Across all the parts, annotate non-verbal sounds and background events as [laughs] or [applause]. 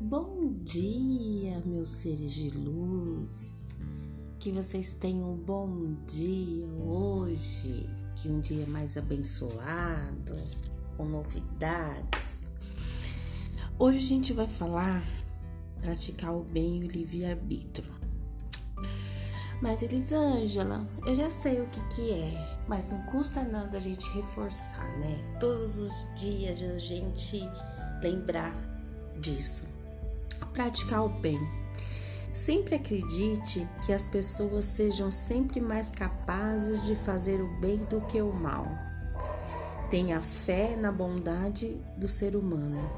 Bom dia, meus seres de luz. Que vocês tenham um bom dia hoje, que um dia mais abençoado, com novidades. Hoje a gente vai falar praticar o bem e o livre-arbítrio. Mas Elisângela, eu já sei o que que é, mas não custa nada a gente reforçar, né? Todos os dias a gente lembrar disso. Praticar o bem. Sempre acredite que as pessoas sejam sempre mais capazes de fazer o bem do que o mal. Tenha fé na bondade do ser humano.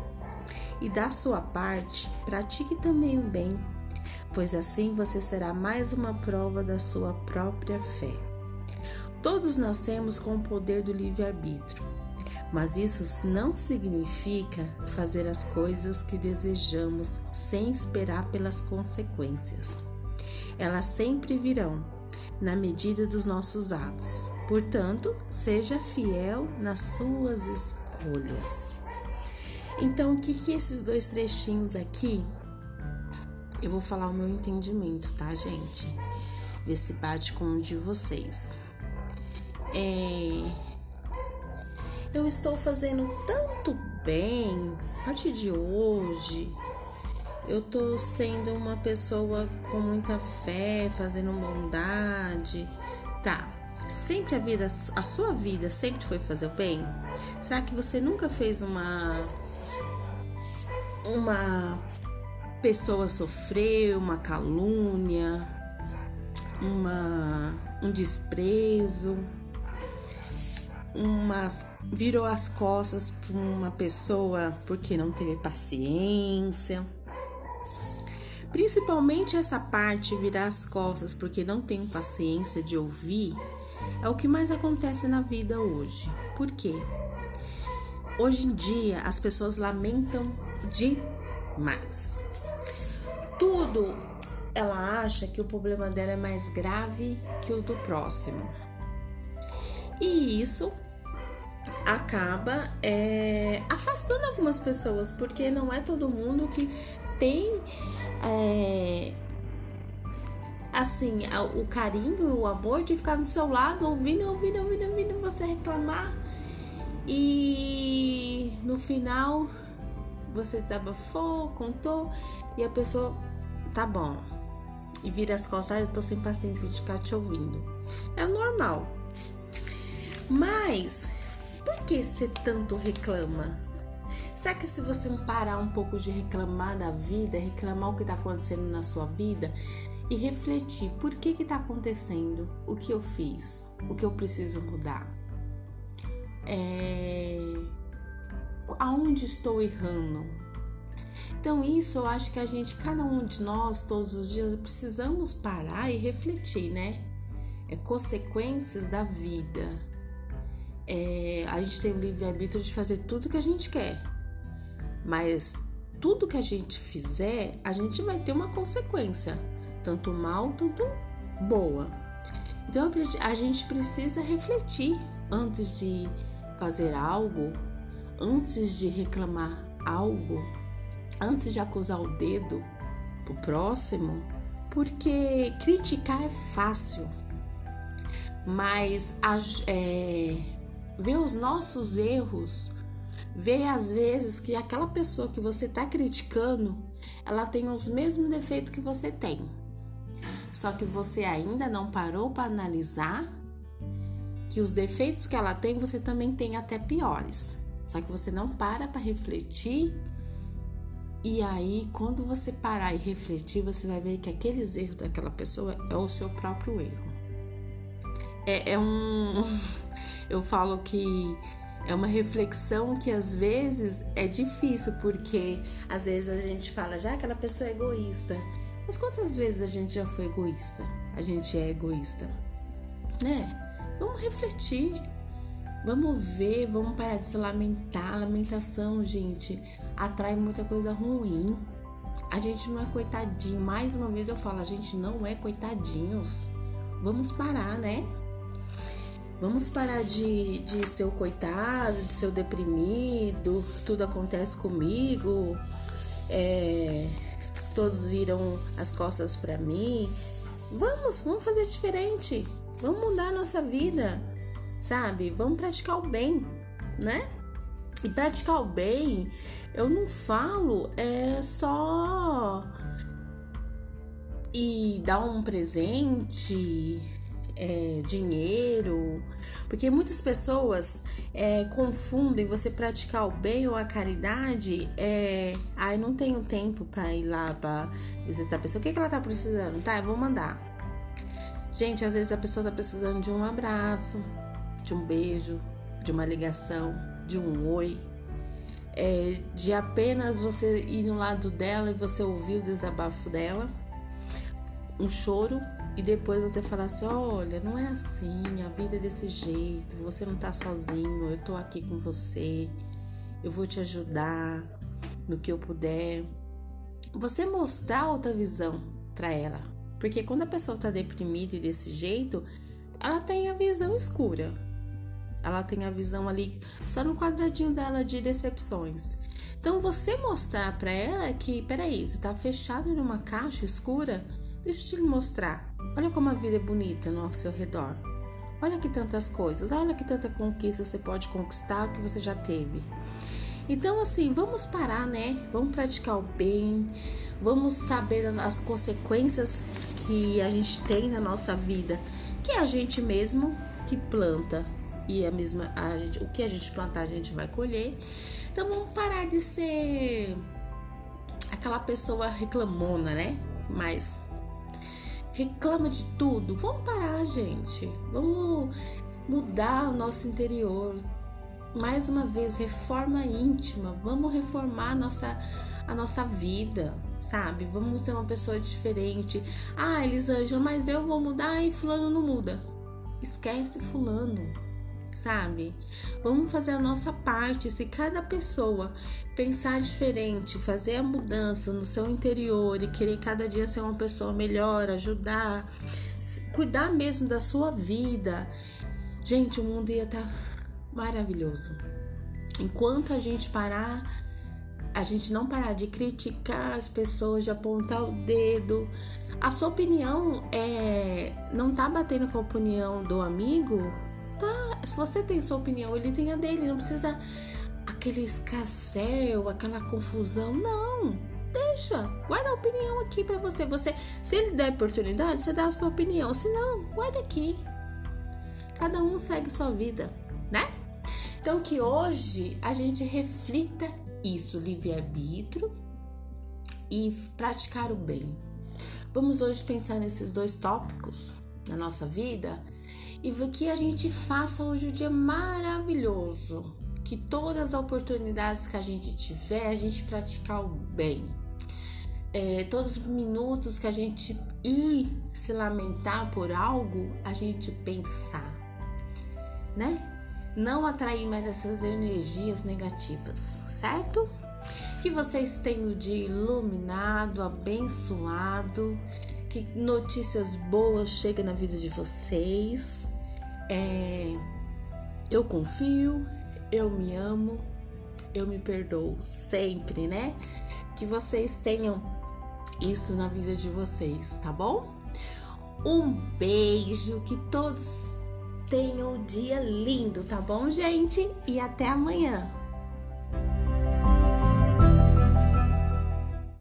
E da sua parte, pratique também o bem pois assim você será mais uma prova da sua própria fé. Todos nascemos com o poder do livre-arbítrio, mas isso não significa fazer as coisas que desejamos sem esperar pelas consequências. Elas sempre virão, na medida dos nossos atos. Portanto, seja fiel nas suas escolhas. Então, o que, que esses dois trechinhos aqui eu vou falar o meu entendimento, tá, gente? Ver se bate com o de vocês. É... Eu estou fazendo tanto bem a partir de hoje. Eu tô sendo uma pessoa com muita fé, fazendo bondade. Tá. Sempre a vida, a sua vida sempre foi fazer o bem? Será que você nunca fez uma uma pessoa sofreu uma calúnia, uma, um desprezo, umas, virou as costas para uma pessoa porque não teve paciência. Principalmente essa parte virar as costas porque não tem paciência de ouvir é o que mais acontece na vida hoje. Por quê? Hoje em dia as pessoas lamentam demais tudo ela acha que o problema dela é mais grave que o do próximo. E isso acaba é, afastando algumas pessoas, porque não é todo mundo que tem é, assim o carinho, o amor de ficar do seu lado, ouvindo, ouvindo, ouvindo, ouvindo você reclamar. E no final você desabafou, contou e a pessoa tá bom. E vira as costas, ah, eu tô sem paciência de ficar te ouvindo. É normal. Mas, por que você tanto reclama? Será que se você parar um pouco de reclamar da vida, reclamar o que tá acontecendo na sua vida e refletir por que que tá acontecendo, o que eu fiz, o que eu preciso mudar? É... Aonde estou errando? Então, isso eu acho que a gente, cada um de nós, todos os dias, precisamos parar e refletir, né? É consequências da vida. É, a gente tem o livre-arbítrio de fazer tudo que a gente quer, mas tudo que a gente fizer, a gente vai ter uma consequência, tanto mal, tanto boa. Então a gente precisa refletir antes de fazer algo, antes de reclamar algo antes de acusar o dedo pro próximo, porque criticar é fácil, mas é, ver os nossos erros, ver às vezes que aquela pessoa que você está criticando, ela tem os mesmos defeitos que você tem. Só que você ainda não parou para analisar que os defeitos que ela tem você também tem até piores. Só que você não para para refletir e aí, quando você parar e refletir, você vai ver que aqueles erros daquela pessoa é o seu próprio erro. É, é um. [laughs] Eu falo que é uma reflexão que às vezes é difícil, porque às vezes a gente fala, já aquela pessoa é egoísta. Mas quantas vezes a gente já foi egoísta? A gente é egoísta, né? Vamos refletir. Vamos ver, vamos parar de se lamentar. Lamentação, gente, atrai muita coisa ruim. A gente não é coitadinho. Mais uma vez eu falo, a gente não é coitadinhos. Vamos parar, né? Vamos parar de, de ser o coitado, de ser o deprimido, tudo acontece comigo, é, todos viram as costas para mim. Vamos, vamos fazer diferente. Vamos mudar a nossa vida, sabe? Vamos praticar o bem, né? E praticar o bem, eu não falo é só e dar um presente, é, dinheiro, porque muitas pessoas é, confundem você praticar o bem ou a caridade. É, ai, não tenho tempo para ir lá para visitar a pessoa. O que, que ela tá precisando? Tá, eu vou mandar. Gente, às vezes a pessoa tá precisando de um abraço, de um beijo, de uma ligação, de um oi. É, de apenas você ir no lado dela e você ouvir o desabafo dela um choro e depois você falar assim: olha, não é assim, a vida é desse jeito, você não tá sozinho, eu tô aqui com você, eu vou te ajudar no que eu puder. Você mostrar outra visão para ela, porque quando a pessoa tá deprimida e desse jeito, ela tem a visão escura. Ela tem a visão ali só no quadradinho dela de decepções. Então você mostrar para ela que, peraí, você tá fechado numa caixa escura, Deixa eu te mostrar. Olha como a vida é bonita no seu redor. Olha que tantas coisas, olha que tanta conquista você pode conquistar que você já teve. Então, assim, vamos parar, né? Vamos praticar o bem, vamos saber as consequências que a gente tem na nossa vida, que é a gente mesmo que planta e a mesma a gente, o que a gente plantar a gente vai colher. Então, vamos parar de ser aquela pessoa reclamona, né? Mas reclama de tudo. Vamos parar, gente. Vamos mudar o nosso interior. Mais uma vez, reforma íntima. Vamos reformar a nossa, a nossa vida, sabe? Vamos ser uma pessoa diferente. Ah, Elisângela, mas eu vou mudar e Fulano não muda. Esquece Fulano sabe? Vamos fazer a nossa parte. Se cada pessoa pensar diferente, fazer a mudança no seu interior e querer cada dia ser uma pessoa melhor, ajudar, cuidar mesmo da sua vida, gente, o mundo ia estar tá maravilhoso. Enquanto a gente parar, a gente não parar de criticar as pessoas, de apontar o dedo. A sua opinião é não tá batendo com a opinião do amigo, tá. Se você tem sua opinião, ele tem a dele. Não precisa aquele escassel, aquela confusão. Não. Deixa. Guarda a opinião aqui para você. Você, se ele der oportunidade, você dá a sua opinião. Se não, guarda aqui. Cada um segue sua vida, né? Então que hoje a gente reflita isso, livre-arbítrio e praticar o bem. Vamos hoje pensar nesses dois tópicos na nossa vida e que a gente faça hoje um dia maravilhoso. Que todas as oportunidades que a gente tiver, a gente praticar o bem. É, todos os minutos que a gente ir se lamentar por algo, a gente pensar, né? Não atrair mais essas energias negativas, certo? Que vocês tenham o dia iluminado, abençoado, que notícias boas cheguem na vida de vocês é, eu confio, eu me amo, eu me perdoo sempre, né? Que vocês tenham isso na vida de vocês, tá bom? Um beijo, que todos tenham um dia lindo, tá bom, gente? E até amanhã.